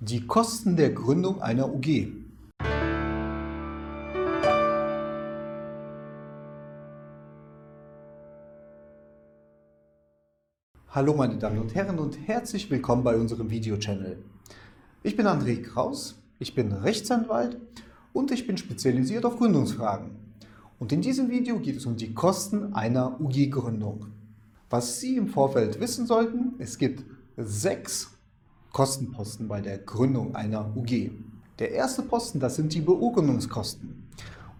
Die Kosten der Gründung einer UG. Hallo meine Damen und Herren und herzlich willkommen bei unserem Video-Channel. Ich bin André Kraus, ich bin Rechtsanwalt und ich bin spezialisiert auf Gründungsfragen. Und in diesem Video geht es um die Kosten einer UG-Gründung. Was Sie im Vorfeld wissen sollten, es gibt sechs Kostenposten bei der Gründung einer UG. Der erste Posten, das sind die Beurkundungskosten.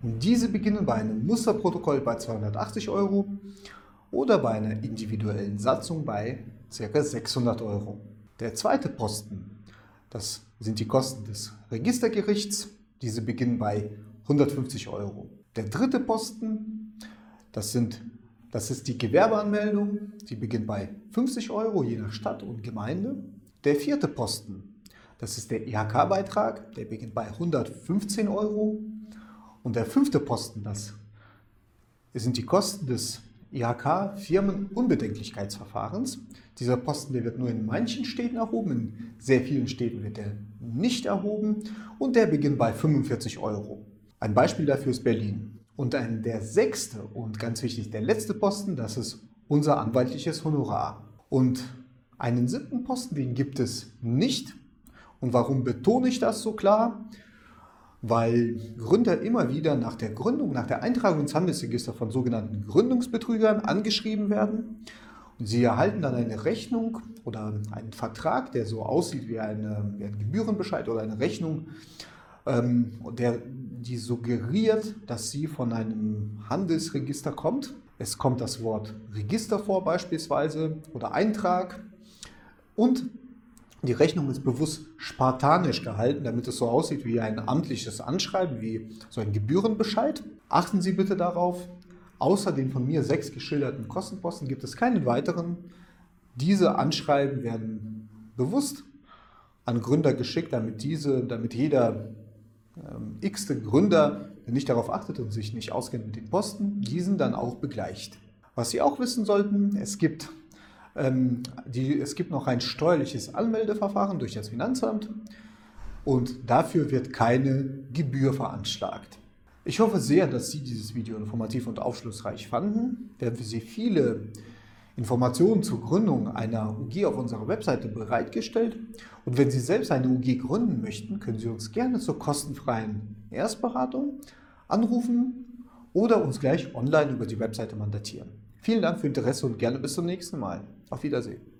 Und diese beginnen bei einem Musterprotokoll bei 280 Euro oder bei einer individuellen Satzung bei ca. 600 Euro. Der zweite Posten, das sind die Kosten des Registergerichts. Diese beginnen bei 150 Euro. Der dritte Posten, das, sind, das ist die Gewerbeanmeldung. Die beginnt bei 50 Euro je nach Stadt und Gemeinde. Der vierte Posten, das ist der IHK-Beitrag. Der beginnt bei 115 Euro. Und der fünfte Posten, das sind die Kosten des IHK-Firmenunbedenklichkeitsverfahrens. Dieser Posten der wird nur in manchen Städten erhoben, in sehr vielen Städten wird er nicht erhoben und der beginnt bei 45 Euro. Ein Beispiel dafür ist Berlin. Und ein, der sechste und ganz wichtig der letzte Posten, das ist unser anwaltliches Honorar. Und einen siebten Posten, den gibt es nicht. Und warum betone ich das so klar? weil Gründer immer wieder nach der Gründung, nach der Eintragung ins Handelsregister von sogenannten Gründungsbetrügern angeschrieben werden. Und sie erhalten dann eine Rechnung oder einen Vertrag, der so aussieht wie, eine, wie ein Gebührenbescheid oder eine Rechnung, ähm, der, die suggeriert, dass sie von einem Handelsregister kommt. Es kommt das Wort Register vor beispielsweise oder Eintrag und die Rechnung ist bewusst spartanisch gehalten, damit es so aussieht wie ein amtliches Anschreiben, wie so ein Gebührenbescheid. Achten Sie bitte darauf. Außer den von mir sechs geschilderten Kostenposten gibt es keinen weiteren. Diese Anschreiben werden bewusst an Gründer geschickt, damit diese, damit jeder ähm, x-te Gründer, der nicht darauf achtet und sich nicht auskennt mit den Posten, diesen dann auch begleicht. Was Sie auch wissen sollten, es gibt ähm, die, es gibt noch ein steuerliches Anmeldeverfahren durch das Finanzamt und dafür wird keine Gebühr veranschlagt. Ich hoffe sehr, dass Sie dieses Video informativ und aufschlussreich fanden. Wir haben für Sie viele Informationen zur Gründung einer UG auf unserer Webseite bereitgestellt. Und wenn Sie selbst eine UG gründen möchten, können Sie uns gerne zur kostenfreien Erstberatung anrufen oder uns gleich online über die Webseite mandatieren. Vielen Dank für Ihr Interesse und gerne bis zum nächsten Mal. Auf Wiedersehen.